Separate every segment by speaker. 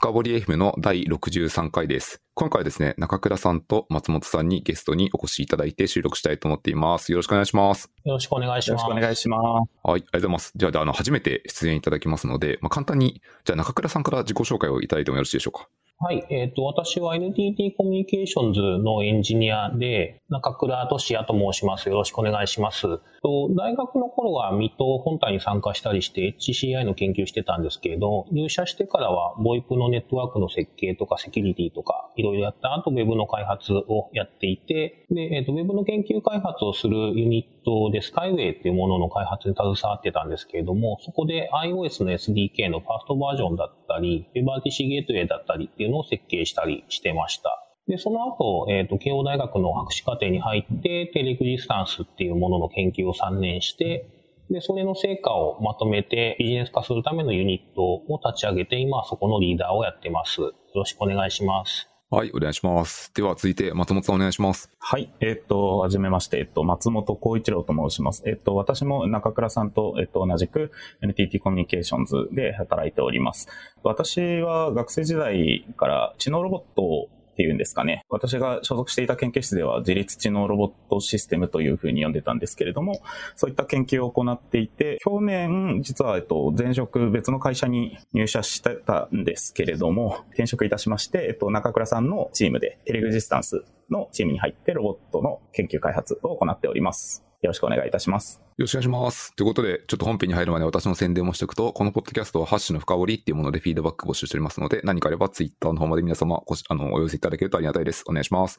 Speaker 1: 深掘り FM の第63回です。今回はですね、中倉さんと松本さんにゲストにお越しいただいて収録したいと思っています。よろしくお願いします。
Speaker 2: よろしくお願いします。
Speaker 3: よろしくお願いします。
Speaker 1: はい、ありがとうございます。じゃあ、あの、初めて出演いただきますので、まあ、簡単に、じゃあ中倉さんから自己紹介をいただいてもよろしいでしょうか。
Speaker 2: はい。えっ、ー、と、私は NTT コミュニケーションズのエンジニアで、中倉俊也と申します。よろしくお願いします。と大学の頃は水戸本体に参加したりして HCI の研究してたんですけれど、入社してからは VoIP のネットワークの設計とかセキュリティとかいろいろやった後、Web の開発をやっていて、で、えっ、ー、と、Web の研究開発をするユニットとで Skyway っていうものの開発に携わってたんですけれども、そこで iOS の SDK のファーストバージョンだったり、WebRTC ゲートウェイだったりっていうのを設計したりしてました。で、その後、えっ、ー、と、慶応大学の博士課程に入って、テレグジスタンスっていうものの研究を3年して、で、それの成果をまとめてビジネス化するためのユニットを立ち上げて、今はそこのリーダーをやってます。よろしくお願いします。
Speaker 1: はい、お願いします。では続いて松本さんお願いします。
Speaker 3: はい、えっ、と、はじめまして、えっと、松本幸一郎と申します。えっと、私も中倉さんと、えっと、同じく NTT コミュニケーションズで働いております。私は学生時代から知能ロボットをっていうんですかね。私が所属していた研究室では自立知能ロボットシステムというふうに呼んでたんですけれども、そういった研究を行っていて、去年、実は、えっと、前職別の会社に入社してたんですけれども、転職いたしまして、えっと、中倉さんのチームでテレグジスタンスのチームに入ってロボットの研究開発を行っております。よろしくお願いいたします。
Speaker 1: よろしくお願いします。ということで、ちょっと本編に入る前に私の宣伝もしておくと、このポッドキャストはハッシュの深掘りっていうものでフィードバック募集しておりますので、何かあればツイッターの方まで皆様ごあのお寄せいただけるとありがたいです。お願いします。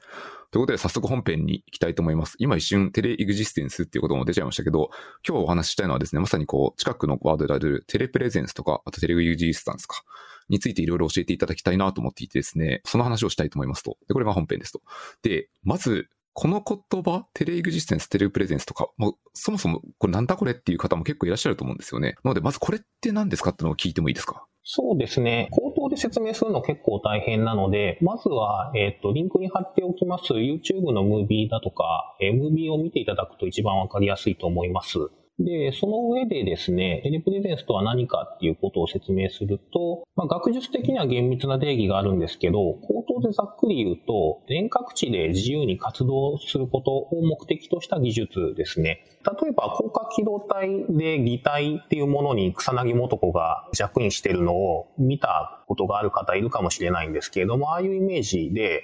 Speaker 1: ということで、早速本編に行きたいと思います。今一瞬テレエグジステンスっていうことも出ちゃいましたけど、今日お話ししたいのはですね、まさにこう、近くのワードであるテレプレゼンスとか、あとテレエグジスタンスか。についていろいろ教えていただきたいなと思っていてですね、その話をしたいと思いますと。で、これが本編ですと。で、まず、この言葉、テレエグジステンス、テレプレゼンスとか、もうそもそもこれなんだこれっていう方も結構いらっしゃると思うんですよね。なので、まずこれって何ですかってのを聞いてもいいですか？
Speaker 2: そうですね。口頭で説明するの結構大変なので、まずは、えっ、ー、と、リンクに貼っておきます YouTube のムービーだとか、えー、ムービーを見ていただくと一番わかりやすいと思います。で、その上でですね、テレプレゼンスとは何かっていうことを説明すると、まあ、学術的には厳密な定義があるんですけど、口頭でざっくり言うと、遠隔地で自由に活動することを目的とした技術ですね。例えば、広角機動隊で擬態っていうものに草薙素子が弱印してるのを見たことがある方いるかもしれないんですけれども、ああいうイメージで、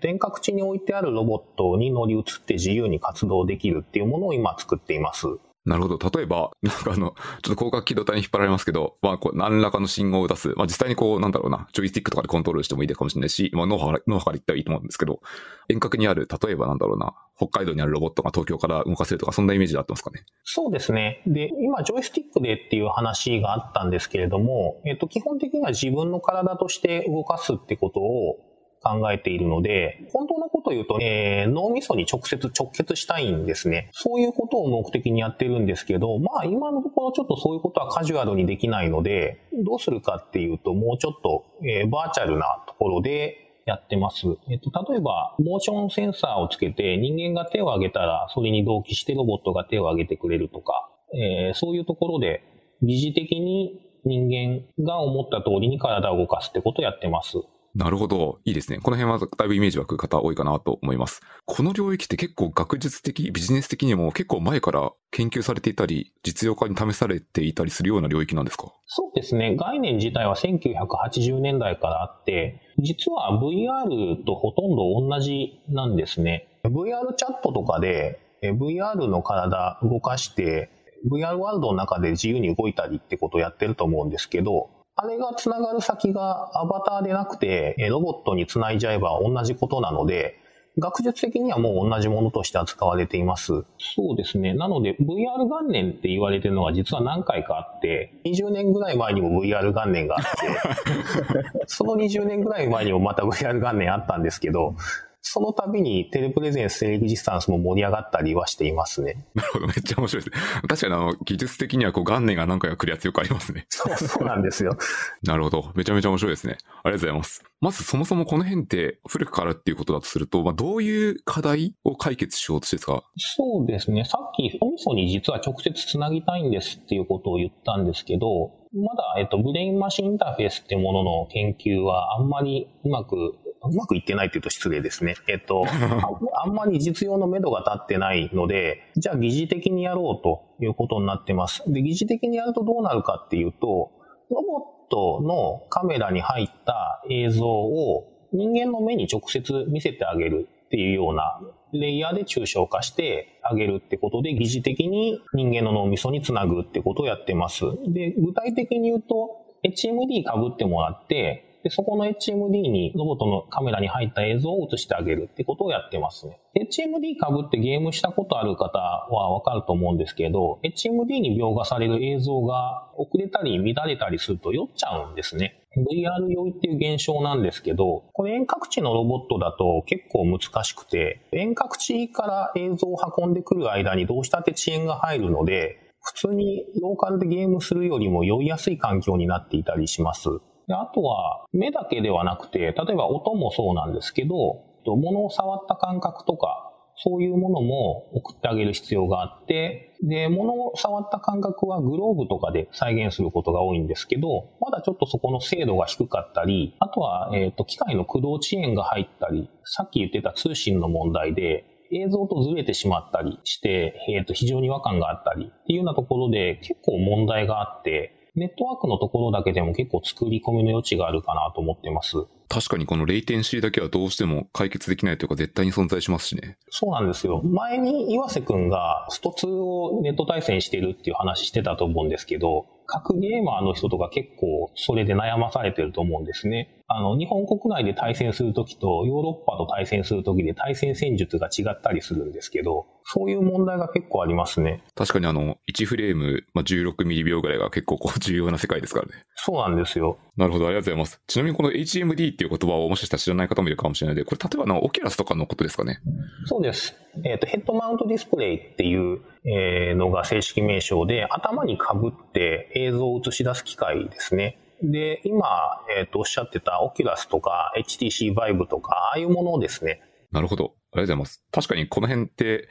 Speaker 2: 遠隔地に置いてあるロボットに乗り移って自由に活動できるっていうものを今作っています。
Speaker 1: なるほど。例えば、なんかあの、ちょっと広角機動隊に引っ張られますけど、まあ、こう、何らかの信号を出す。まあ、実際にこう、なんだろうな、ジョイスティックとかでコントロールしてもいいかもしれないし、まあ、脳波から、脳波から言ったらいいと思うんですけど、遠隔にある、例えばなんだろうな、北海道にあるロボットが東京から動かせるとか、そんなイメージであってますかね。
Speaker 2: そうですね。で、今、ジョイスティックでっていう話があったんですけれども、えっと、基本的には自分の体として動かすってことを、考えているので、本当のことを言うと、えー、脳みそに直接直結したいんですね。そういうことを目的にやってるんですけど、まあ今のところちょっとそういうことはカジュアルにできないので、どうするかっていうと、もうちょっと、えー、バーチャルなところでやってます。えっと、例えば、モーションセンサーをつけて人間が手を挙げたら、それに同期してロボットが手を挙げてくれるとか、えー、そういうところで疑似的に人間が思った通りに体を動かすってことをやってます。
Speaker 1: なるほど。いいですね。この辺はだいぶイメージ湧く方多いかなと思います。この領域って結構学術的、ビジネス的にも結構前から研究されていたり、実用化に試されていたりするような領域なんですか？
Speaker 2: そうですね。概念自体は1980年代からあって、実は VR とほとんど同じなんですね。VR チャットとかで VR の体動かして、VR ワールドの中で自由に動いたりってことをやってると思うんですけど、あれが繋がる先がアバターでなくて、ロボットに繋いじゃえば同じことなので、学術的にはもう同じものとして扱われています。そうですね。なので VR 元年って言われてるのは実は何回かあって、20年ぐらい前にも VR 元年があって、その20年ぐらい前にもまた VR 元年あったんですけど、その度にテレプレゼンス、テレグジスタンスも盛り上がったりはしていますね。
Speaker 1: なるほど、めっちゃ面白いですね。確かにあの、技術的にはこう元年が何回か来るやつよくありますね。
Speaker 2: そう、そうなんですよ。
Speaker 1: なるほど。めちゃめちゃ面白いですね。ありがとうございます。まずそもそもこの辺って古くからっていうことだとすると、まあ、どういう課題を解決しようとしてですか？
Speaker 2: そうですね。さっき、お味噌に実は直接つなぎたいんですっていうことを言ったんですけど、まだ、えっと、ブレインマシンインターフェースっていうものの研究はあんまりうまくうまくいってないというと失礼ですね。えっと、あんまり実用の目処が立ってないので、じゃあ疑似的にやろうということになってます。で、疑似的にやるとどうなるかっていうと、ロボットのカメラに入った映像を人間の目に直接見せてあげるっていうようなレイヤーで抽象化してあげるってことで疑似的に人間の脳みそにつなぐってことをやってます。で、具体的に言うと HMD 被ってもらってで、そこの HMD にロボットのカメラに入った映像を映してあげるってことをやってますね。HMD 被ってゲームしたことある方はわかると思うんですけど、HMD に描画される映像が遅れたり乱れたりすると酔っちゃうんですね。VR 酔いっていう現象なんですけど、これ遠隔地のロボットだと結構難しくて、遠隔地から映像を運んでくる間にどうしたって遅延が入るので、普通にローカルでゲームするよりも酔いやすい環境になっていたりします。であとは、目だけではなくて、例えば音もそうなんですけど、物を触った感覚とか、そういうものも送ってあげる必要があって、で、物を触った感覚はグローブとかで再現することが多いんですけど、まだちょっとそこの精度が低かったり、あとは、えっ、ー、と、機械の駆動遅延が入ったり、さっき言ってた通信の問題で、映像とずれてしまったりして、えっ、ー、と、非常に違和感があったりっていうようなところで結構問題があって、ネットワークのところだけでも結構作り込みの余地があるかなと思ってます。
Speaker 1: 確かにこのレイテンシーだけはどうしても解決できないというか絶対に存在しますしね。
Speaker 2: そうなんですよ。前に岩瀬くんがスト2をネット対戦してるっていう話してたと思うんですけど、各ゲーマーの人とか結構それで悩まされてると思うんですね。あの、日本国内で対戦するときとヨーロッパと対戦するときで対戦戦術が違ったりするんですけど、そういう問題が結構ありますね。
Speaker 1: 確かにあの、1フレーム、まあ、16ミリ秒ぐらいが結構こう 重要な世界ですからね。
Speaker 2: そうなんですよ。
Speaker 1: なるほど、ありがとうございます。ちなみにこの HMD っていう言葉をもしかしたら知らない方もいるかもしれないので、これ例えばのオキュラスとかのことですかね。
Speaker 2: そうです。えっ、ー、と、ヘッドマウントディスプレイっていう、えー、のが正式名称で、頭に被って映像を映し出す機械ですね。で、今、えっ、ー、と、おっしゃってたオキュラスとか HTC Vive とか、ああいうものをですね。
Speaker 1: なるほど。ありがとうございます。確かにこの辺って、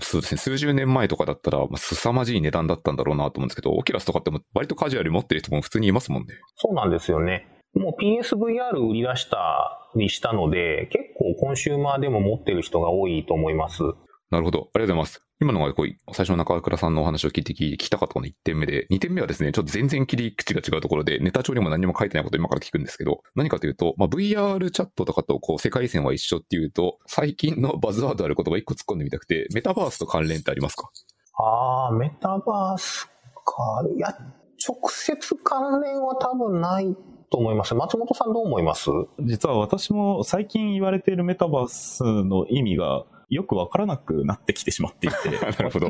Speaker 1: そうですね、数十年前とかだったら、まあ、凄まじい値段だったんだろうなと思うんですけど、オキュラスとかっても割とカジュアルに持ってる人も普通にいますもんね。
Speaker 2: そうなんですよね。もう PSVR 売り出したにしたので、結構コンシューマーでも持ってる人が多いと思います。
Speaker 1: なるほど。ありがとうございます。今のがこう最初の中倉さんのお話を聞いて聞きたかったの1点目で、2点目はですね、ちょっと全然切り口が違うところで、ネタ帳にも何も書いてないことを今から聞くんですけど、何かというと、まあ、VR チャットとかとこう世界線は一緒っていうと、最近のバズワードある言葉1個突っ込んでみたくて、メタバースと関連ってありますか？
Speaker 2: ああ、メタバースか。いや、直接関連は多分ないと思います。松本さんどう思います？
Speaker 3: 実は私も最近言われているメタバースの意味がよくわからなくなってきてしまっていて。
Speaker 1: なるほど。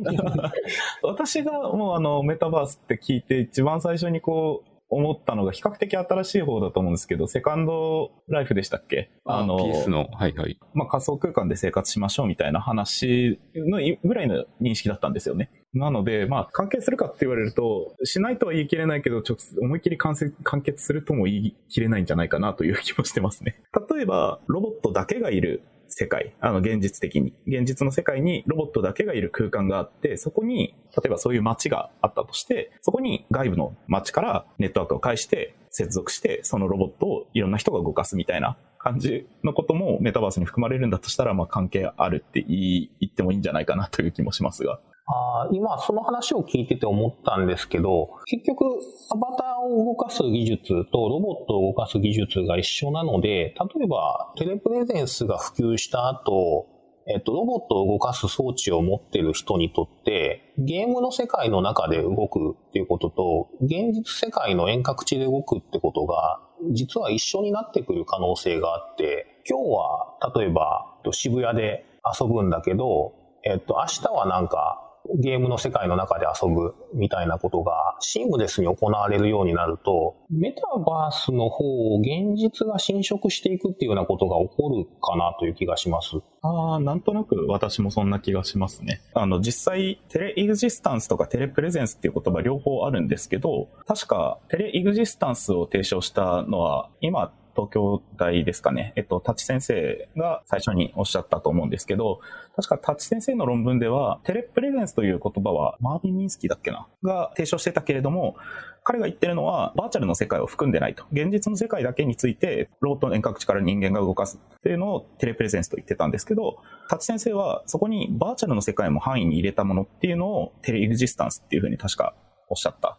Speaker 3: 私がもうあのメタバースって聞いて一番最初にこう思ったのが比較的新しい方だと思うんですけど、セカンドライフでしたっけ？
Speaker 1: あの、ピースの、はいはい。
Speaker 3: まあ仮想空間で生活しましょうみたいな話のぐらいの認識だったんですよね。なので、まあ関係するかって言われると、しないとは言い切れないけど、直接思いっきり完結するとも言い切れないんじゃないかなという気もしてますね。例えば、ロボットだけがいる世界、あの、現実的に。現実の世界にロボットだけがいる空間があって、そこに、例えばそういう街があったとして、そこに外部の街からネットワークを介して接続して、そのロボットをいろんな人が動かすみたいな感じのこともメタバースに含まれるんだとしたら、まあ関係あるって言ってもいいんじゃないかなという気もしますが。
Speaker 2: あ今その話を聞いてて思ったんですけど、結局アバターを動かす技術とロボットを動かす技術が一緒なので、例えばテレプレゼンスが普及した後、えっと、ロボットを動かす装置を持ってる人にとって、ゲームの世界の中で動くっていうことと、現実世界の遠隔地で動くってことが、実は一緒になってくる可能性があって、今日は例えば渋谷で遊ぶんだけど、えっと、明日はなんかゲームの世界の中で遊ぶみたいなことがシームレスに行われるようになると、メタバースの方を現実が侵食していくっていうようなことが起こるかなという気がします。
Speaker 3: ああ、なんとなく私もそんな気がしますね。あの、実際、テレエグジスタンスとかテレプレゼンスっていう言葉両方あるんですけど、確かテレエグジスタンスを提唱したのは、今東京大ですかね、えっと、タチ先生が最初におっしゃったと思うんですけど、確かタチ先生の論文では、テレプレゼンスという言葉はマービン・ミンスキーだっけな？が提唱してたけれども、彼が言ってるのは、バーチャルの世界を含んでないと。現実の世界だけについて、ロート遠隔地から人間が動かすっていうのをテレプレゼンスと言ってたんですけど、タチ先生はそこにバーチャルの世界も範囲に入れたものっていうのをテレエグジスタンスっていうふうに確かおっしゃった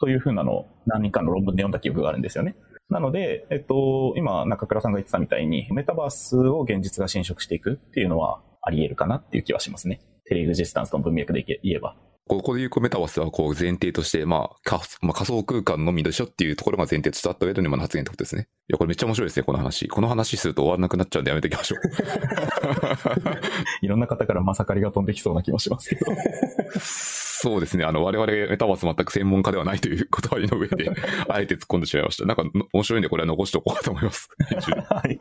Speaker 3: というふうなのを何人かの論文で読んだ記憶があるんですよね。なので、えっと、今、中倉さんが言ってたみたいに、メタバースを現実が侵食していくっていうのはあり得るかなっていう気はしますね。テレグジスタンスの文脈で言えば。
Speaker 1: ここで言うメタバースはこう前提として、まあ、まあ、仮想空間のみでしょっていうところが前提としてあった上での今の発言ってことですね。いや、これめっちゃ面白いですね、この話。この話すると終わらなくなっちゃうんでやめておきましょう。
Speaker 3: いろんな方からまさかりが飛んできそうな気もしますけど。
Speaker 1: そうですね。あの、我々メタバース全く専門家ではないという言葉の上で、あえて突っ込んでしまいました。なんか面白いんでこれは残しておこうかと思います。はい。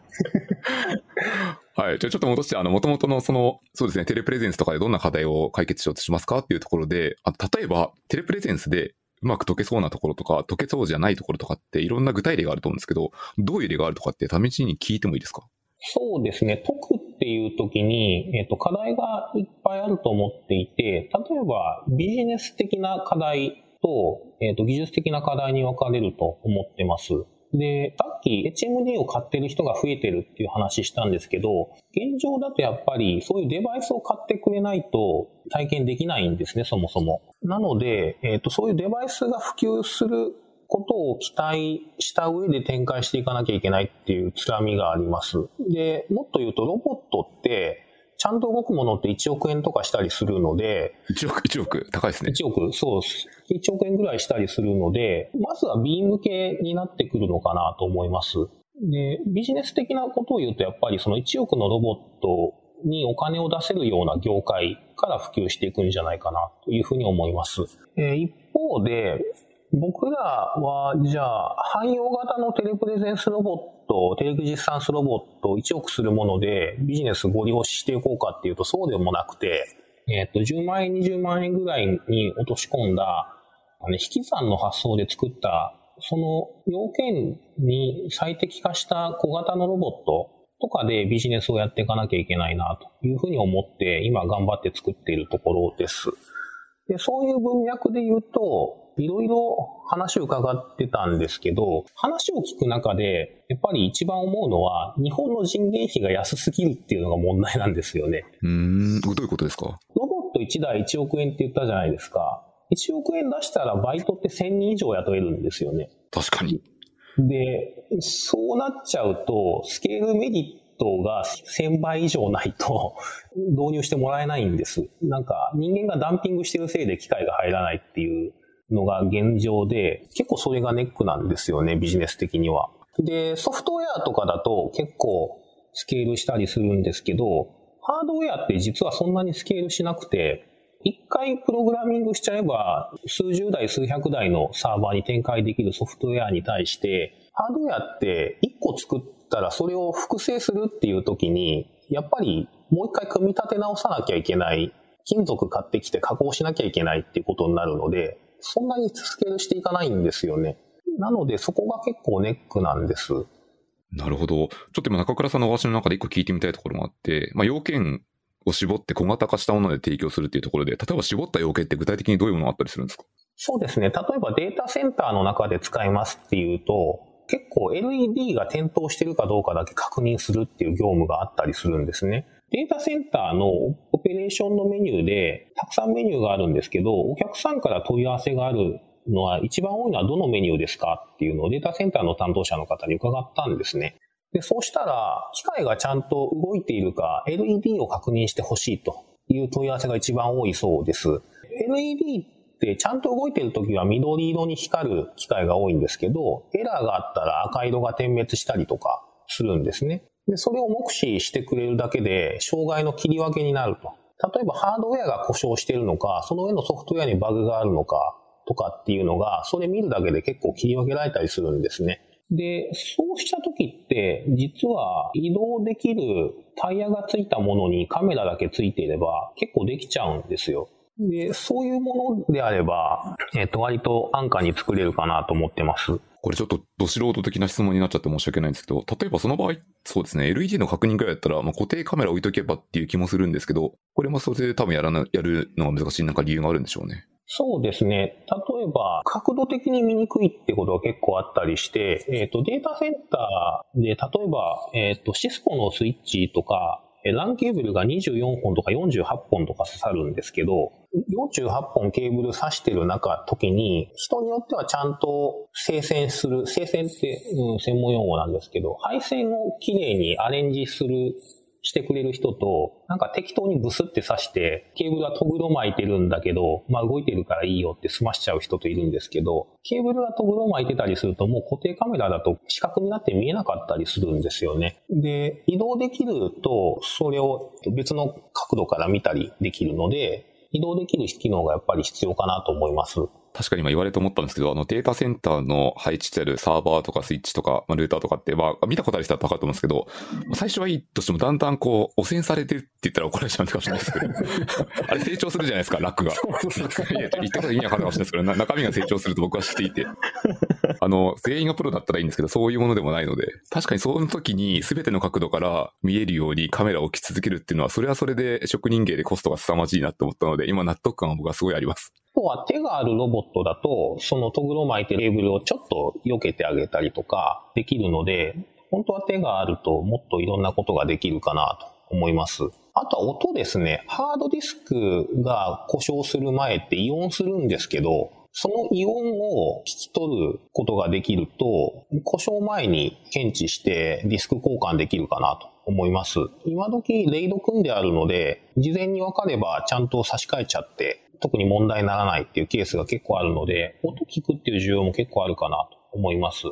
Speaker 1: はい。じゃあちょっと戻して、あの、元々のその、そうですね、テレプレゼンスとかでどんな課題を解決しようとしますかっていうところで、あ例えば、テレプレゼンスでうまく解けそうなところとか、解けそうじゃないところとかっていろんな具体例があると思うんですけど、どういう例があるとかって試しに聞いてもいいですか？
Speaker 2: そうですね。解くっていう時に、えっ、ー、と、課題がいっぱいあると思っていて、例えばビジネス的な課題と、えっ、ー、と、技術的な課題に分かれると思ってます。で、さっき HMD を買ってる人が増えてるっていう話したんですけど、現状だとやっぱりそういうデバイスを買ってくれないと体験できないんですね、そもそも。なので、えっ、ー、と、そういうデバイスが普及することを期待した上で展開していかなきゃいけないっていうつらみがあります。で、もっと言うとロボットって、ちゃんと動くものって1億円とかしたりするので、
Speaker 1: 1億、1億、高いですね。
Speaker 2: 1億、そうです。1億円ぐらいしたりするので、まずは B 向けになってくるのかなと思います。で、ビジネス的なことを言うと、やっぱりその1億のロボットにお金を出せるような業界から普及していくんじゃないかなというふうに思います。えー、一方で、僕らは、じゃあ、汎用型のテレプレゼンスロボット、テレクジスタンスロボットを1億するものでビジネスご利用していこうかっていうとそうでもなくて、えっ、ー、と、10万円、20万円ぐらいに落とし込んだ、あの、引き算の発想で作った、その要件に最適化した小型のロボットとかでビジネスをやっていかなきゃいけないなというふうに思って今頑張って作っているところです。でそういう文脈で言うと、いろいろ話を伺ってたんですけど、話を聞く中で、やっぱり一番思うのは、日本の人件費が安すぎるっていうのが問題なんですよね。
Speaker 1: うん、どういうことですか？
Speaker 2: ロボット1台1億円って言ったじゃないですか。1億円出したらバイトって1000人以上雇えるんですよね。
Speaker 1: 確かに。
Speaker 2: で、そうなっちゃうと、スケールメリットが1000倍以上ないと導入してもらえないんです。なんか人間がダンピングしてるせいで機械が入らないっていうのが現状で、結構それがネックなんですよね、ビジネス的には。で、ソフトウェアとかだと結構スケールしたりするんですけど、ハードウェアって実はそんなにスケールしなくて、一回プログラミングしちゃえば、数十台、数百台のサーバーに展開できるソフトウェアに対して、ハードウェアって一個作ったらそれを複製するっていう時に、やっぱりもう一回組み立て直さなきゃいけない。金属買ってきて加工しなきゃいけないっていうことになるので、そんなにスケールしていかないんですよね。なので、そこが結構ネックなんです。
Speaker 1: なるほど。ちょっと今中倉さんのお話の中で一個聞いてみたいところがあって、まあ、要件を絞って小型化したもので提供するっていうところで、例えば絞った要件って具体的にどういうものがあったりするんですか？
Speaker 2: そうですね。例えばデータセンターの中で使いますっていうと、結構 LED が点灯してるかどうかだけ確認するっていう業務があったりするんですね。データセンターのオペレーションのメニューで、たくさんメニューがあるんですけど、お客さんから問い合わせがあるのは、一番多いのはどのメニューですか？っていうのをデータセンターの担当者の方に伺ったんですね。で、そうしたら、機械がちゃんと動いているか、LED を確認してほしいという問い合わせが一番多いそうです。LED ってちゃんと動いているときは緑色に光る機械が多いんですけど、エラーがあったら赤色が点滅したりとかするんですね。で、それを目視してくれるだけで、障害の切り分けになると。例えばハードウェアが故障してるのか、その上のソフトウェアにバグがあるのかとかっていうのが、それ見るだけで結構切り分けられたりするんですね。で、そうした時って、実は移動できるタイヤがついたものにカメラだけついていれば結構できちゃうんですよ。で、そういうものであれば、えっ、ー、と、割と安価に作れるかなと思ってます。
Speaker 1: これちょっとど素人的な質問になっちゃって申し訳ないんですけど、例えばその場合、そうですね、LED の確認ぐらいだったら、まあ、固定カメラ置いとけばっていう気もするんですけど、これもそれで多分やらな、やるのが難しいなんか理由があるんでしょうね。
Speaker 2: そうですね。例えば、角度的に見にくいってことが結構あったりして、えっ、ー、と、データセンターで、例えば、えっ、ー、と、シスコのスイッチとか、LAN ケーブルが24本とか48本とか刺さるんですけど、48本ケーブル刺してる中、時に、人によってはちゃんと生線する、生線って、うん、専門用語なんですけど、配線をきれいにアレンジするしてくれる人と、なんか適当にブスって刺して、ケーブルはトグロ巻いてるんだけど、まあ動いてるからいいよって済ましちゃう人といるんですけど、ケーブルがトグロ巻いてたりするともう固定カメラだと四角になって見えなかったりするんですよね。で、移動できると、それを別の角度から見たりできるので、移動できる機能がやっぱり必要かなと思います。
Speaker 1: 確かに今言われて思ったんですけど、あのデータセンターの配置してあるサーバーとかスイッチとか、まあ、ルーターとかって、まあ、見たことある人は分かると思うんですけど、最初はいいとしてもだんだんこう、汚染されてるって言ったら怒られちゃうかもしれないですけど、あれ成長するじゃないですか、ラックが。言ったこと意味わかるかもしれないですけど、中身が成長すると僕は知っていて。あの、全員がプロだったらいいんですけど、そういうものでもないので、確かにその時に全ての角度から見えるようにカメラを置き続けるっていうのは、それはそれで職人芸でコストが凄まじいなって思ったので、今納得感は僕はすごいあります。
Speaker 2: とは手があるロボットだと、そのトグロ巻いてるレーブルをちょっと避けてあげたりとかできるので、本当は手があるともっといろんなことができるかなと思います。あとは音ですね。ハードディスクが故障する前ってイオンするんですけど、そのイオンを聞き取ることができると、故障前に検知してディスク交換できるかなと思います。今時レイド組んであるので、事前に分かればちゃんと差し替えちゃって特に問題にならないっていうケースが結構あるので、音聞くっていう需要も結構あるかなと思います。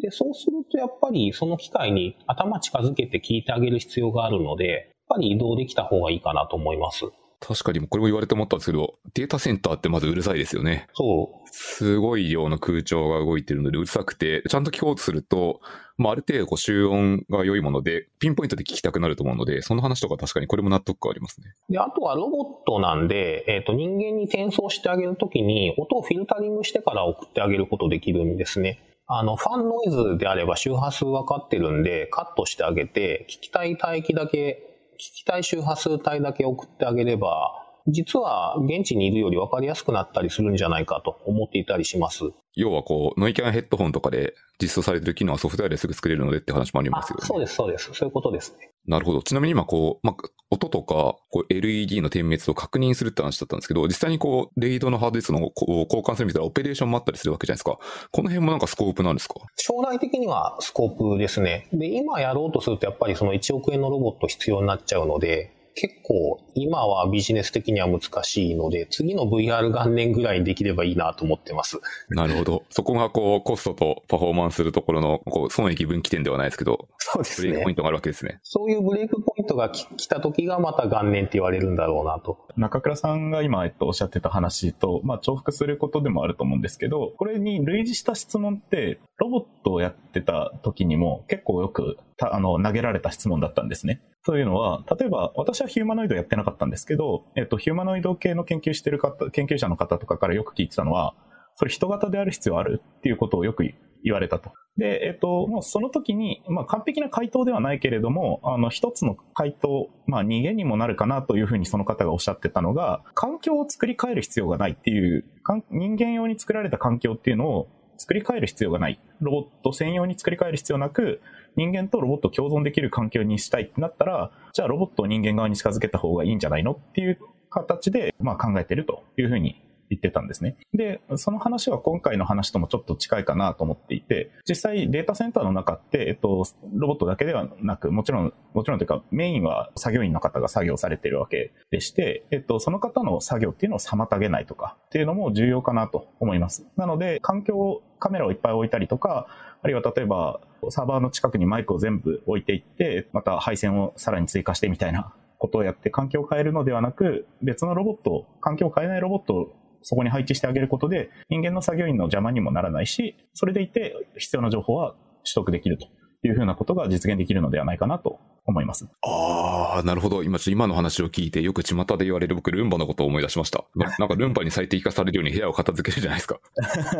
Speaker 2: で、そうするとやっぱりその機会に頭近づけて聞いてあげる必要があるので、やっぱり移動できた方がいいかなと思います。
Speaker 1: 確かに、これも言われて思ったんですけど、データセンターってまずうるさいですよね。
Speaker 2: そう。
Speaker 1: すごい量の空調が動いてるのでうるさくて、ちゃんと聞こうとすると、まあ、ある程度こう集音が良いもので、ピンポイントで聞きたくなると思うので、その話とか確かにこれも納得感ありますね。
Speaker 2: で、あとはロボットなんで、えっ、ー、と、人間に転送してあげるときに、音をフィルタリングしてから送ってあげることできるんですね。あの、ファンノイズであれば周波数分かってるんで、カットしてあげて、聞きたい帯域だけ、聞きたい周波数帯だけ送ってあげれば、実は現地にいるより分かりやすくなったりするんじゃないかと思っていたりします。
Speaker 1: 要はこう、ノイキャンヘッドホンとかで実装されてる機能はソフトウェアですぐ作れるのでって話もありますよね。
Speaker 2: そうです、そうです。そういうことですね。
Speaker 1: なるほど。ちなみに今こう、まあ、音とかこう LED の点滅を確認するって話だったんですけど、実際にこう、レイドのハードディスクのこう交換するみたいなオペレーションもあったりするわけじゃないですか。この辺もなんかスコープなんですか？
Speaker 2: 将来的にはスコープですね。で、今やろうとするとやっぱりその1億円のロボット必要になっちゃうので、結構今はビジネス的には難しいので、次の VR 元年ぐらいにできればいいなと思ってます。
Speaker 1: なるほど。そこがこう、コストとパフォーマンスするところの、こう、損益分岐点ではないですけど、
Speaker 2: そうですね。
Speaker 1: ブレイクポイントがあるわけですね。
Speaker 2: そういうブレイクポイントが来た時がまた元年って言われるんだろうなと。
Speaker 3: 中倉さんが今、えっと、おっしゃってた話と、まあ、重複することでもあると思うんですけど、これに類似した質問って、ロボットをやってた時にも結構よくあの投げられた質問だったんですね。というのは、例えば私はヒューマノイドやってなかったんですけど、えっと、ヒューマノイド系の研究してる方、研究者の方とかからよく聞いてたのは、それ人型である必要あるっていうことをよく言われたと。で、えっと、もうその時に、まあ完璧な回答ではないけれども、あの、一つの回答、まあ逃げにもなるかなというふうにその方がおっしゃってたのが、環境を作り変える必要がないっていう、人間用に作られた環境っていうのを作り変える必要がない。ロボット専用に作り変える必要なく、人間とロボット共存できる環境にしたいってなったら、じゃあロボットを人間側に近づけた方がいいんじゃないのっていう形で、まあ、考えてるというふうに言ってたんですね。で、その話は今回の話ともちょっと近いかなと思っていて、実際データセンターの中って、えっと、ロボットだけではなく、もちろん、もちろんというか、メインは作業員の方が作業されているわけでして、えっと、その方の作業っていうのを妨げないとかっていうのも重要かなと思います。なので、環境、カメラをいっぱい置いたりとか、あるいは例えば、サーバーの近くにマイクを全部置いていって、また配線をさらに追加してみたいなことをやって環境を変えるのではなく、別のロボット、環境を変えないロボットをそこに配置してあげることで、人間の作業員の邪魔にもならないし、それでいて必要な情報は取得できるというふうなことが実現できるのではないかなと思います。
Speaker 1: ああ、なるほど。今、今の話を聞いて、よく巷で言われる僕、ルンバのことを思い出しました。なんかルンバに最適化されるように部屋を片付けるじゃないですか。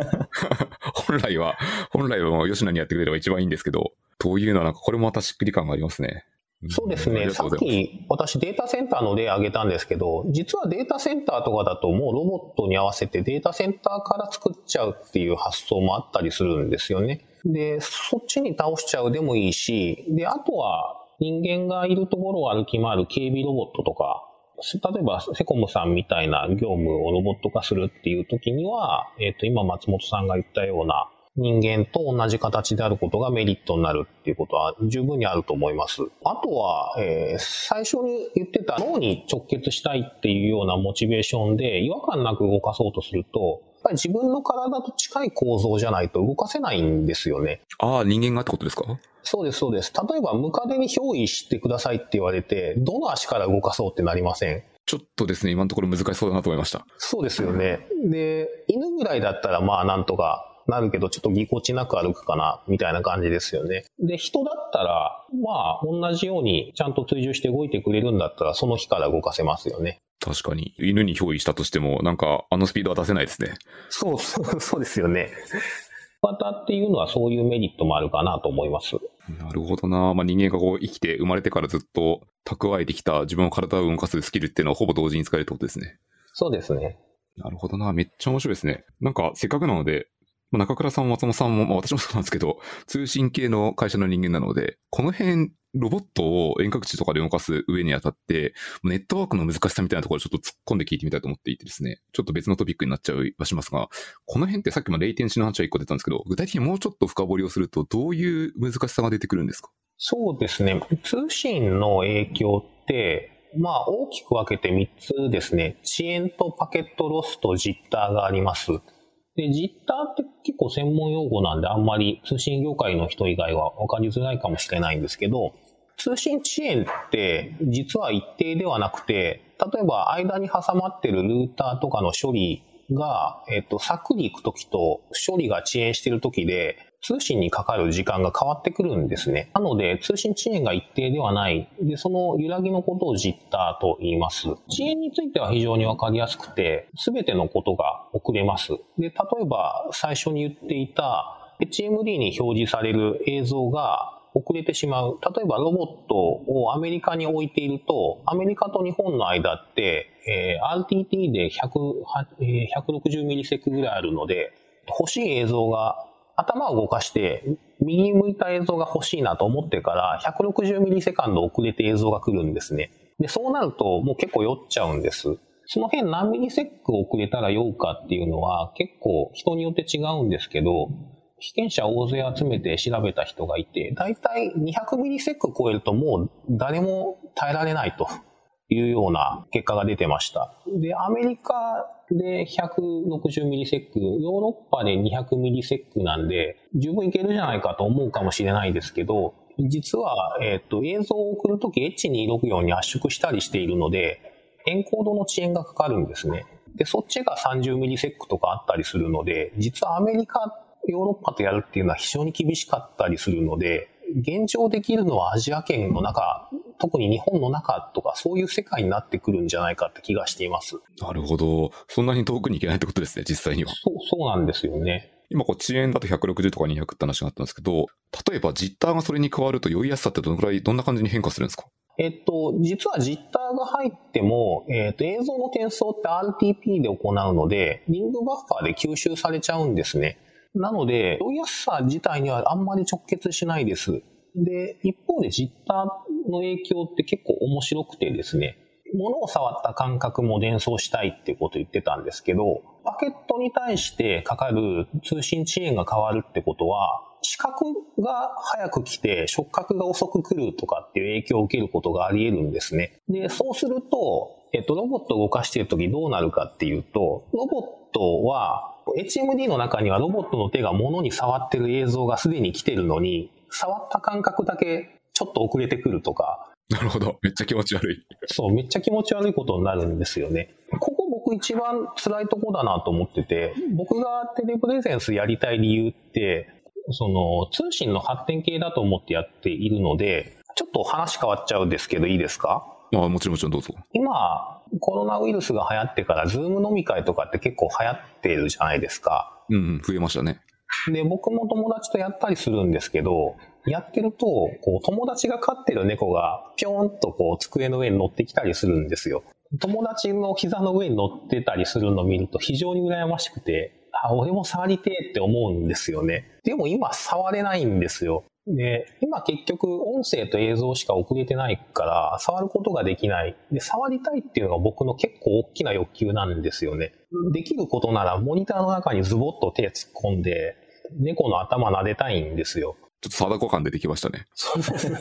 Speaker 1: 本来は、本来はもう吉野にやってくれれば一番いいんですけど、というのはなんかこれもまたしっくり感がありますね。
Speaker 2: そうですね。さっき私データセンターの例挙げたんですけど、実はデータセンターとかだともうロボットに合わせてデータセンターから作っちゃうっていう発想もあったりするんですよね。で、そっちに倒しちゃうでもいいし、で、あとは人間がいるところを歩き回る警備ロボットとか、例えばセコムさんみたいな業務をロボット化するっていう時には、えっ、ー、と、今松本さんが言ったような人間と同じ形であることがメリットになるっていうことは十分にあると思います。あとは、えー、最初に言ってた脳に直結したいっていうようなモチベーションで違和感なく動かそうとすると、やっぱり自分の体と近い構造じゃないと動かせないんですよね。
Speaker 1: ああ、人間がってことですか？
Speaker 2: そうです、そうです。例えば、ムカデに憑依してくださいって言われて、どの足から動かそうってなりません？
Speaker 1: ちょっとですね、今のところ難しそうだなと思いました。
Speaker 2: そうですよね。で、犬ぐらいだったら、まあ、なんとかなるけど、ちょっとぎこちなく歩くかな、みたいな感じですよね。で、人だったら、まあ、同じようにちゃんと追従して動いてくれるんだったら、その日から動かせますよね。
Speaker 1: 確かに。犬に憑依したとしても、なんか、あのスピードは出せないですね。
Speaker 2: そう、そう、そうですよね。型っていうのはそういうメリットもあるかなと思います。
Speaker 1: なるほどな。まあ、人間がこう生きて生まれてからずっと蓄えてきた自分の体を動かすスキルっていうのはほぼ同時に使えるってことですね。
Speaker 2: そうですね。
Speaker 1: なるほどな。めっちゃ面白いですね。なんか、せっかくなので、まあ、中倉さんも松本さんも、まあ、私もそうなんですけど、通信系の会社の人間なので、この辺、ロボットを遠隔地とかで動かす上にあたって、ネットワークの難しさみたいなところちょっと突っ込んで聞いてみたいと思っていてですね、ちょっと別のトピックになっちゃうはしますが、この辺ってさっきもレイテンシの話は1個出たんですけど、具体的にもうちょっと深掘りをすると、どういう難しさが出てくるんですか？
Speaker 2: そうですね。通信の影響って、まあ大きく分けて3つですね。遅延とパケットロスとジッターがあります。で、ジッターって結構専門用語なんであんまり通信業界の人以外は分かりづらいかもしれないんですけど、通信遅延って実は一定ではなくて、例えば間に挟まってるルーターとかの処理が、えっと、柵に行くときと処理が遅延してるときで、通信にかかる時間が変わってくるんですね。なので、通信遅延が一定ではない。で、その揺らぎのことをジッターと言います。遅延については非常にわかりやすくて、すべてのことが遅れます。で、例えば最初に言っていた HMD に表示される映像が遅れてしまう。例えばロボットをアメリカに置いていると、アメリカと日本の間って、えー、RTT で100、えー、160ミリセックぐらいあるので、欲しい映像が頭を動かして右に向いた映像が欲しいなと思ってから160ミリセカンド遅れて映像が来るんですね。で、そうなるともう結構酔っちゃうんです。その辺何ミリセック遅れたら酔うかっていうのは結構人によって違うんですけど、被験者大勢集めて調べた人がいて、だいたい200ミリセック超えるともう誰も耐えられないというような結果が出てました。で、アメリカで160ミリセック、ヨーロッパで200ミリセックなんで、十分いけるじゃないかと思うかもしれないですけど、実は、えっ、と、映像を送るとき H264 に圧縮したりしているので、エンコードの遅延がかかるんですね。で、そっちが30ミリセックとかあったりするので、実はアメリカ、ヨーロッパとやるっていうのは非常に厳しかったりするので、現状できるのはアジア圏の中特に日本の中とかそういう世界になってくるんじゃないかって気がしています。
Speaker 1: なるほど。そんなに遠くに行けないってことですね、実際には。
Speaker 2: そう、そうなんですよね。
Speaker 1: 今、こう、遅延だと160とか200って話があったんですけど、例えばジッターがそれに加わると酔いやすさってどのくらい、どんな感じに変化するんですか？
Speaker 2: えっと、実はジッターが入っても、えっと、映像の転送って RTP で行うので、リングバッファーで吸収されちゃうんですね。なので、酔いやすさ自体にはあんまり直結しないです。で、一方でジッターの影響って結構面白くてですね、物を触った感覚も伝送したいってことを言ってたんですけど、パケットに対してかかる通信遅延が変わるってことは、視覚が早く来て触覚が遅く来るとかっていう影響を受けることがあり得るんですね。で、そうすると、えっと、ロボットを動かしているときどうなるかっていうと、ロボットは HMD の中にはロボットの手が物に触ってる映像がすでに来てるのに、触った感覚だけちょっと遅れてくるとか、
Speaker 1: なるほど。めっちゃ気持ち悪い。
Speaker 2: そう、めっちゃ気持ち悪いことになるんですよね。ここ僕一番辛いとこだなと思ってて、僕がテレプレゼンスやりたい理由って、その通信の発展系だと思ってやっているので、ちょっと話変わっちゃうんですけどいいですか？
Speaker 1: あもちろんもちろんどうぞ。
Speaker 2: 今、コロナウイルスが流行ってから、ズーム飲み会とかって結構流行ってるじゃないですか。
Speaker 1: うんうん、増えましたね。
Speaker 2: で、僕も友達とやったりするんですけど、やってると、こう、友達が飼ってる猫が、ぴょんとこう、机の上に乗ってきたりするんですよ。友達の膝の上に乗ってたりするのを見ると非常に羨ましくて、あ、俺も触りてえって思うんですよね。でも今触れないんですよ。で、今結局音声と映像しか送れてないから、触ることができない。で、触りたいっていうのが僕の結構大きな欲求なんですよね。できることならモニターの中にズボッと手突っ込んで、猫の頭撫でたいんですよ。
Speaker 1: ちょっと貞子感出てきましたね。
Speaker 2: そうそうそう。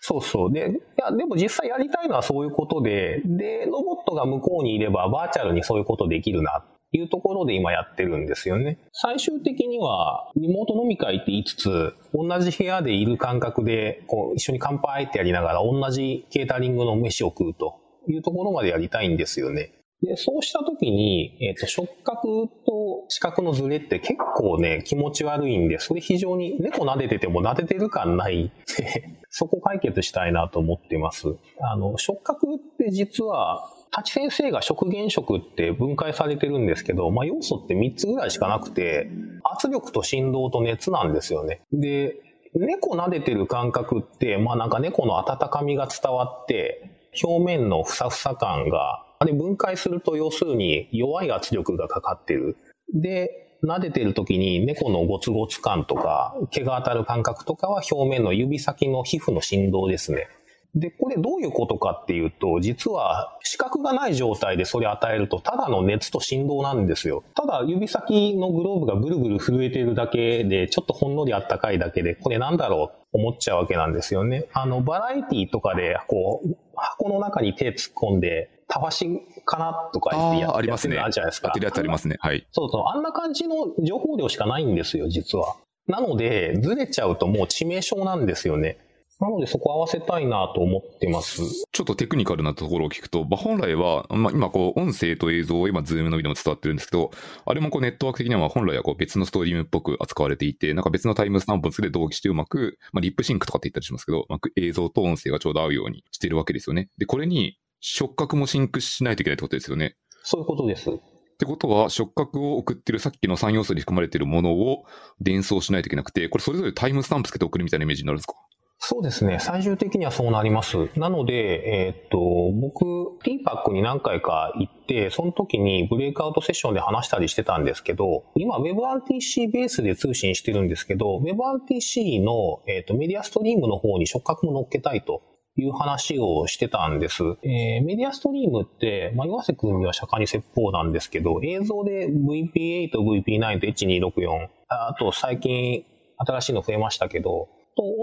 Speaker 2: そうそう。で、いや、でも実際やりたいのはそういうことで、で、ロボットが向こうにいればバーチャルにそういうことできるないうところで今やってるんですよね。最終的には、リモート飲み会って言いつつ、同じ部屋でいる感覚で、こう、一緒に乾杯ってやりながら、同じケータリングの飯を食うというところまでやりたいんですよね。で、そうしたときに、えっ、と、触覚と視覚のズレって結構ね、気持ち悪いんで、それ非常に猫撫でてても撫でてる感ない そこ解決したいなと思ってます。あの、触覚って実は、滝先生が食原色って分解されてるんですけど、まあ、要素って3つぐらいしかなくて、圧力と振動と熱なんですよね。で、猫撫でてる感覚って、まあなんか猫の温かみが伝わって、表面のふさふさ感が、あれ分解すると要するに弱い圧力がかかってる。で、撫でてる時に猫のゴツゴツ感とか、毛が当たる感覚とかは表面の指先の皮膚の振動ですね。で、これどういうことかっていうと、実は視覚がない状態でそれ与えると、ただの熱と振動なんですよ。ただ指先のグローブがぐるぐる震えているだけで、ちょっとほんのりあったかいだけで、これなんだろう思っちゃうわけなんですよね。あの、バラエティとかで、こう、箱の中に手突っ込んで、たわしかなとか言ってや
Speaker 1: あーありますね
Speaker 2: やってるのあるじゃないですか。
Speaker 1: 当てるやつありますね。はい。
Speaker 2: そうそう。あんな感じの情報量しかないんですよ、実は。なので、ずれちゃうともう致命傷なんですよね。なのでそこ合わせたいなと思ってます。
Speaker 1: ちょっとテクニカルなところを聞くと、まあ、本来は、まあ、今こう、音声と映像を今、ズームのみでも伝わってるんですけど、あれもこう、ネットワーク的には本来はこう別のストリームっぽく扱われていて、なんか別のタイムスタンプをつけて同期してうまく、まあ、リップシンクとかって言ったりしますけど、まあ、映像と音声がちょうど合うようにしてるわけですよね。で、これに触覚もシンクしないといけないってことですよね。
Speaker 2: そういうことです。
Speaker 1: ってことは、触覚を送ってるさっきの3要素に含まれてるものを伝送しないといけなくて、これそれぞれタイムスタンプつけて送るみたいなイメージになるんですか？
Speaker 2: そうですね。最終的にはそうなります。なので、えーっと、僕、TPAC に何回か行って、その時にブレイクアウトセッションで話したりしてたんですけど、今 WebRTC ベースで通信してるんですけど、WebRTC の、えーっとメディアストリームの方に触覚も乗っけたいと。いう話をしてたんです。えーメディアストリームって、まあ、岩瀬くんには釈迦に説法なんですけど、映像で VP8、VP9 と H264、あと最近新しいの増えましたけど、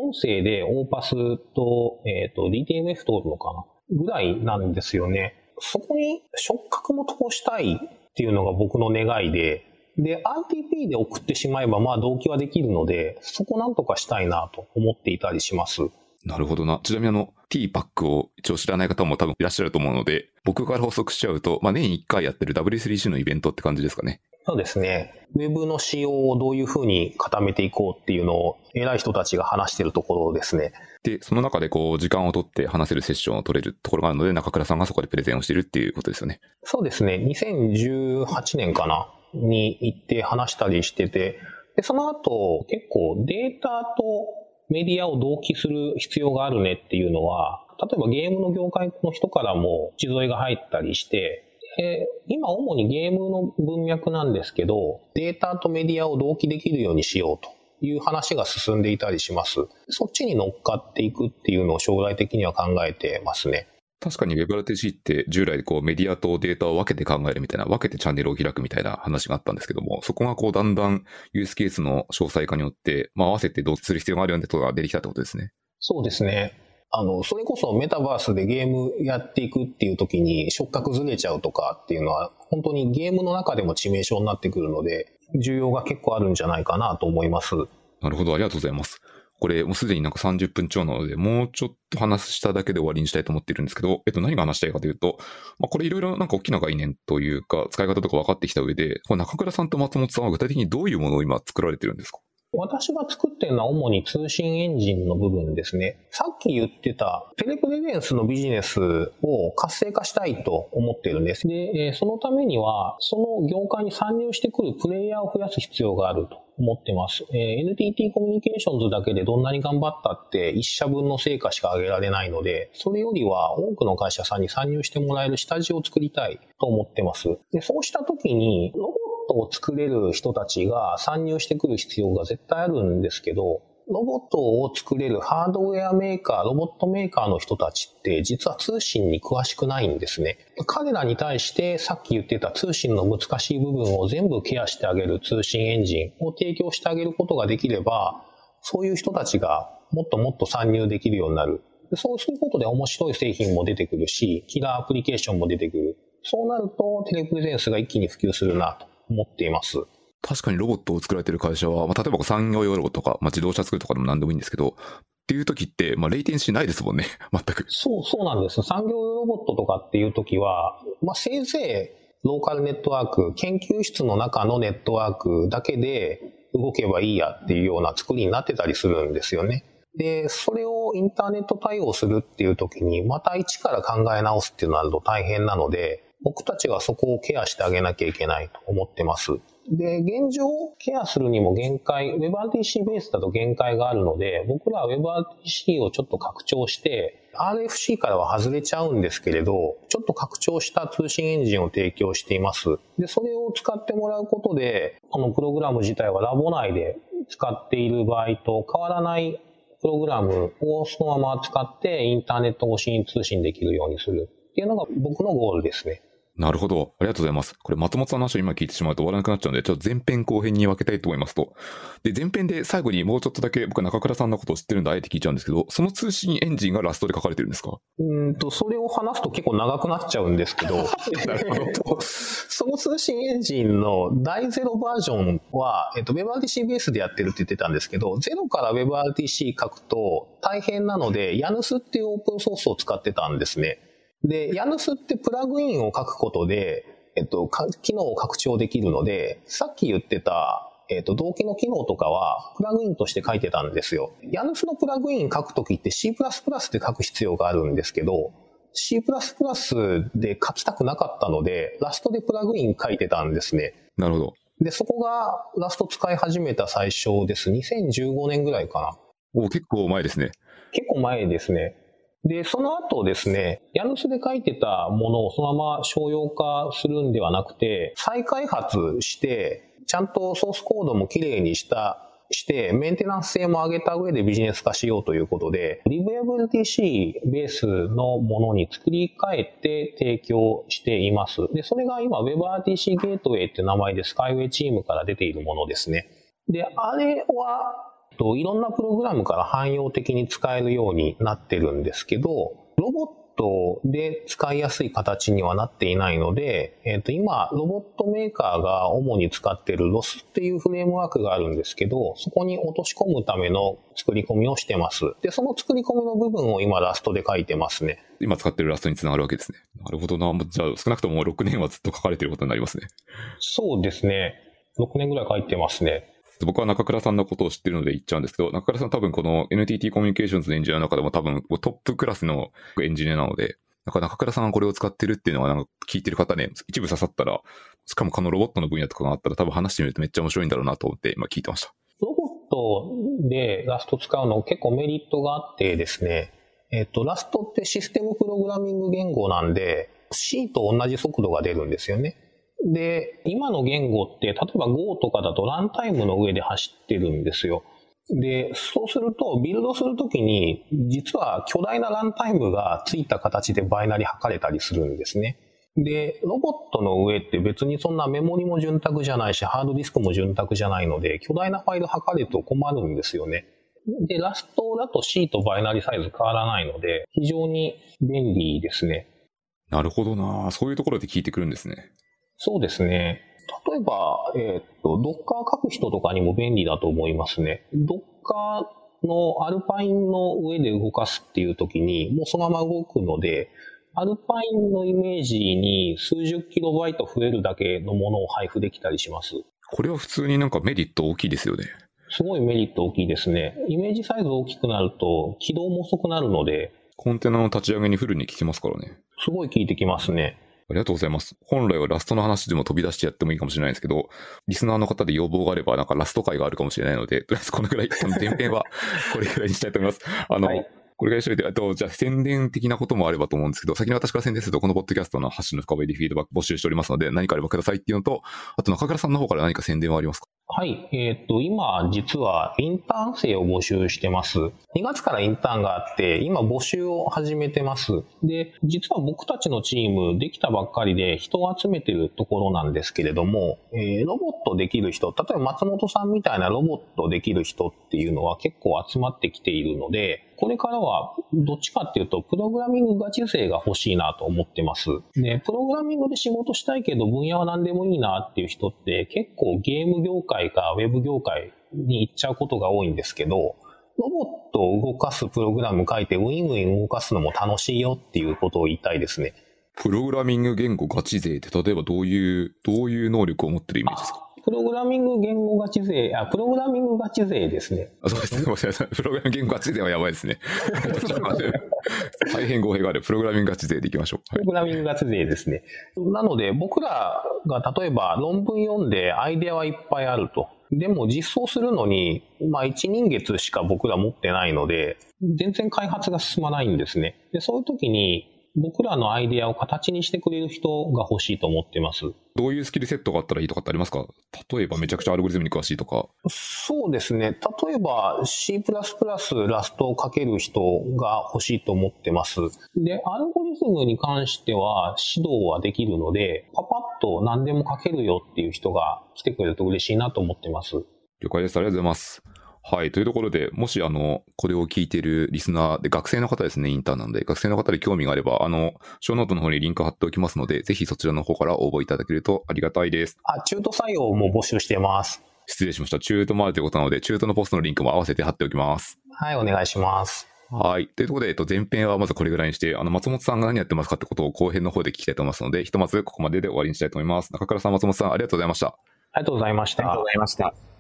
Speaker 2: 音声でオーパスと、えっ、と、DTMF 通るのかな？ぐらいなんですよね。そこに触覚も通したいっていうのが僕の願いで、で、RTP で送ってしまえば、まあ同期はできるので、そこなんとかしたいなと思っていたりします。
Speaker 1: なるほどな。ちなみにあの、T-PAC を一応知らない方も多分いらっしゃると思うので、僕から補足しちゃうと、まあ年1回やってる W3C のイベントって感じですかね。
Speaker 2: そうですね。ウェブの仕様をどういうふうに固めていこうっていうのを偉い人たちが話しているところですね。
Speaker 1: で、その中でこう、時間を取って話せるセッションを取れるところがあるので、中倉さんがそこでプレゼンをしているっていうことですよね。
Speaker 2: そうですね。2018年かなに行って話したりしてて、で、その後結構データとメディアを同期する必要があるねっていうのは、例えばゲームの業界の人からも地添えが入ったりして、で今主にゲームの文脈なんですけど、データとメディアを同期できるようにしようという話が進んでいたりします。そっちに乗っかっていくっていうのを将来的には考えてますね。
Speaker 1: 確かに WebRTC って従来こうメディアとデータを分けて考えるみたいな、分けてチャンネルを開くみたいな話があったんですけども、そこがこうだんだんユースケースの詳細化によって、まあ合わせて同期する必要があるようなことが出てきたってことですね。
Speaker 2: そうですね。あの、それこそメタバースでゲームやっていくっていう時に触覚ずれちゃうとかっていうのは、本当にゲームの中でも致命傷になってくるので、需要が結構あるんじゃないかなと思います。
Speaker 1: なるほど、ありがとうございます。これもうすでになんか30分超なので、もうちょっと話しただけで終わりにしたいと思っているんですけど、えっと、何が話したいかというと、まあ、これいろいろなんか大きな概念というか、使い方とか分かってきた上で、これ中倉さんと松本さんは具体的にどういうものを今作られてるんですか？
Speaker 2: 私が作ってるのは主に通信エンジンの部分ですね。さっき言ってたテレプレゼンスのビジネスを活性化したいと思ってるんです。で、そのためには、その業界に参入してくるプレイヤーを増やす必要があると思ってます。え、NTT コミュニケーションズだけでどんなに頑張ったって一社分の成果しか上げられないので、それよりは多くの会社さんに参入してもらえる下地を作りたいと思ってます。で、そうした時に、ロボットを作れる人たちが参入してくる必要が絶対あるんですけど、ロボットを作れるハードウェアメーカー、ロボットメーカーの人たちって実は通信に詳しくないんですね。彼らに対してさっき言ってた通信の難しい部分を全部ケアしてあげる通信エンジンを提供してあげることができれば、そういう人たちがもっともっと参入できるようになる。そうすることで面白い製品も出てくるし、キラーアプリケーションも出てくる。そうなるとテレプレゼンスが一気に普及するなと思っています。
Speaker 1: 確かにロボットを作られてる会社は、まあ、例えば産業用ロボットとか、まあ、自動車作るとかでも何でもいいんですけど、っていう時って、まあ、レイテンシーないですもんね、全く。
Speaker 2: そう、そうなんです。産業用ロボットとかっていう時は、まあ、せいぜいローカルネットワーク、研究室の中のネットワークだけで動けばいいやっていうような作りになってたりするんですよね。で、それをインターネット対応するっていう時に、また一から考え直すっていうのは大変なので、僕たちがそこをケアしてあげなきゃいけないと思ってます。で、現状ケアするにも限界、WebRTC ベースだと限界があるので、僕らは WebRTC をちょっと拡張して、RFC からは外れちゃうんですけれど、ちょっと拡張した通信エンジンを提供しています。で、それを使ってもらうことで、このプログラム自体はラボ内で使っている場合と変わらないプログラムをそのまま使ってインターネット越しに通信できるようにするっていうのが僕のゴールですね。
Speaker 1: なるほど。ありがとうございます。これ、松本さんの話を今聞いてしまうと終わらなくなっちゃうので、ちょっと前編後編に分けたいと思いますと。で、前編で最後にもうちょっとだけ僕は中倉さんのことを知ってるんで、あえて聞いちゃうんですけど、その通信エンジンがラストで書かれてるんですか？
Speaker 2: うんと、それを話すと結構長くなっちゃうんですけ ど、その通信エンジンの第ゼロバージョンは、えっと、WebRTC ベースでやってるって言ってたんですけど、ゼロから WebRTC 書くと大変なので、YANUS っていうオープンソースを使ってたんですね。で、YANUS ってプラグインを書くことで、えっと、機能を拡張できるので、さっき言ってた、えっと、同期の機能とかは、プラグインとして書いてたんですよ。YANUS のプラグイン書くときって C++ で書く必要があるんですけど、C++ で書きたくなかったので、ラストでプラグイン書いてたんですね。
Speaker 1: なるほど。
Speaker 2: で、そこがラスト使い始めた最初です。2015年ぐらいか
Speaker 1: な。お結構前ですね。
Speaker 2: 結構前ですね。で、その後ですね、ヤヌスで書いてたものをそのまま商用化するんではなくて、再開発して、ちゃんとソースコードもきれいにした、して、メンテナンス性も上げた上でビジネス化しようということで、リブ LTC ベースのものに作り変えて提供しています。で、それが今 WebRTC ゲートウェイって名前でスカイウェイチームから出ているものですね。で、あれはと、いろんなプログラムから汎用的に使えるようになってるんですけど、ロボットで使いやすい形にはなっていないので、えっ、ー、と、今、ロボットメーカーが主に使っている ROS っていうフレームワークがあるんですけど、そこに落とし込むための作り込みをしてます。で、その作り込みの部分を今ラストで書いてますね。
Speaker 1: 今使ってるラストにつながるわけですね。なるほどな。じゃあ、少なくとも6年はずっと書かれてることになりますね。
Speaker 2: そうですね。6年ぐらい書いてますね。
Speaker 1: 僕は中倉さんのことを知ってるので言っちゃうんですけど、中倉さん多分この NTT コミュニケーションズのエンジニアの中でも多分トップクラスのエンジニアなので、なんか中倉さんがこれを使ってるっていうのはなんか聞いてる方ね、一部刺さったら、しかもこのロボットの分野とかがあったら多分話してみるとめっちゃ面白いんだろうなと思って今聞いてました。
Speaker 2: ロボットでラスト使うの結構メリットがあってですね、えっ、と、ラストってシステムプログラミング言語なんで、C と同じ速度が出るんですよね。で、今の言語って、例えば Go とかだとランタイムの上で走ってるんですよ。で、そうすると、ビルドするときに、実は巨大なランタイムがついた形でバイナリ測れたりするんですね。で、ロボットの上って別にそんなメモリも潤沢じゃないし、ハードディスクも潤沢じゃないので、巨大なファイル測れると困るんですよね。で、ラストだと C とバイナリサイズ変わらないので、非常に便利ですね。
Speaker 1: なるほどなそういうところで聞いてくるんですね。
Speaker 2: そうですね。例えば、えっ、ー、と、Docker 書く人とかにも便利だと思いますね。Docker のアルパインの上で動かすっていう時に、もうそのまま動くので、アルパインのイメージに数十キロバイト増えるだけのものを配布できたりします。
Speaker 1: これは普通になんかメリット大きいですよね。
Speaker 2: すごいメリット大きいですね。イメージサイズ大きくなると起動も遅くなるので。
Speaker 1: コンテナの立ち上げにフルに効きますからね。
Speaker 2: すごい効いてきますね。
Speaker 1: ありがとうございます。本来はラストの話でも飛び出してやってもいいかもしれないですけど、リスナーの方で要望があれば、なんかラスト回があるかもしれないので、とりあえずこのぐらい、この前編はこれぐらいにしたいと思います。あの、はいこれぐらいしといて、あと、じゃあ宣伝的なこともあればと思うんですけど、先に私から宣伝すると、このポッドキャストのハッシュの深掘りフィードバック募集しておりますので、何かあればくださいっていうのと、あと中倉さんの方から何か宣伝はありますか？
Speaker 2: はい。えっ、と、今、実はインターン生を募集してます。2月からインターンがあって、今募集を始めてます。で、実は僕たちのチーム、できたばっかりで人を集めてるところなんですけれども、えー、ロボットできる人、例えば松本さんみたいなロボットできる人っていうのは結構集まってきているので、これからはどっちかっていうと、プログラミングガチ勢が欲しいなと思ってます。で、プログラミングで仕事したいけど分野は何でもいいなっていう人って結構ゲーム業界かウェブ業界に行っちゃうことが多いんですけど、ロボットを動かすプログラム書いてウィンウィン動かすのも楽しいよっていうことを言いたいですね。
Speaker 1: プログラミング言語ガチ勢って例えばどういう、どういう能力を持ってるイメージですか？
Speaker 2: プログラミング言語ガチ勢、あ、プログラミングガチ勢ですね。
Speaker 1: あそうですね。ごめんなさい。プログラミング言語ガチ勢はやばいですね。大変語弊がある。プログラミングガチ勢でいきましょう。
Speaker 2: プログラミングガチ勢ですね。なので、僕らが例えば論文読んでアイデアはいっぱいあると。でも実装するのに、まあ1人月しか僕ら持ってないので、全然開発が進まないんですね。で、そういう時に、僕らのアイデアを形にしてくれる人が欲しいと思ってます。
Speaker 1: どういうスキルセットがあったらいいとかってありますか？例えばめちゃくちゃアルゴリズムに詳しいとか。
Speaker 2: そうですね。例えば C++ ラストをかける人が欲しいと思ってます。で、アルゴリズムに関しては指導はできるので、パパッと何でも書けるよっていう人が来てくれると嬉しいなと思ってます。
Speaker 1: 了解です。ありがとうございます。はい。というところで、もし、あの、これを聞いているリスナーで、学生の方ですね、インターンなんで、学生の方で興味があれば、あの、ショーノートの方にリンク貼っておきますので、ぜひそちらの方から応募いただけるとありがたいです。
Speaker 2: あ、中途採用も募集してます。
Speaker 1: 失礼しました。中途もあるということなので、中途のポストのリンクも合わせて貼っておきます。
Speaker 2: はい、お願いします。
Speaker 1: はい。というところで、えっと、前編はまずこれぐらいにして、あの、松本さんが何やってますかってことを後編の方で聞きたいと思いますので、ひとまずここまでで終わりにしたいと思います。中倉さん、松本さん、ありがとうございました。
Speaker 2: ありがとうございました。
Speaker 3: ありがとうございました。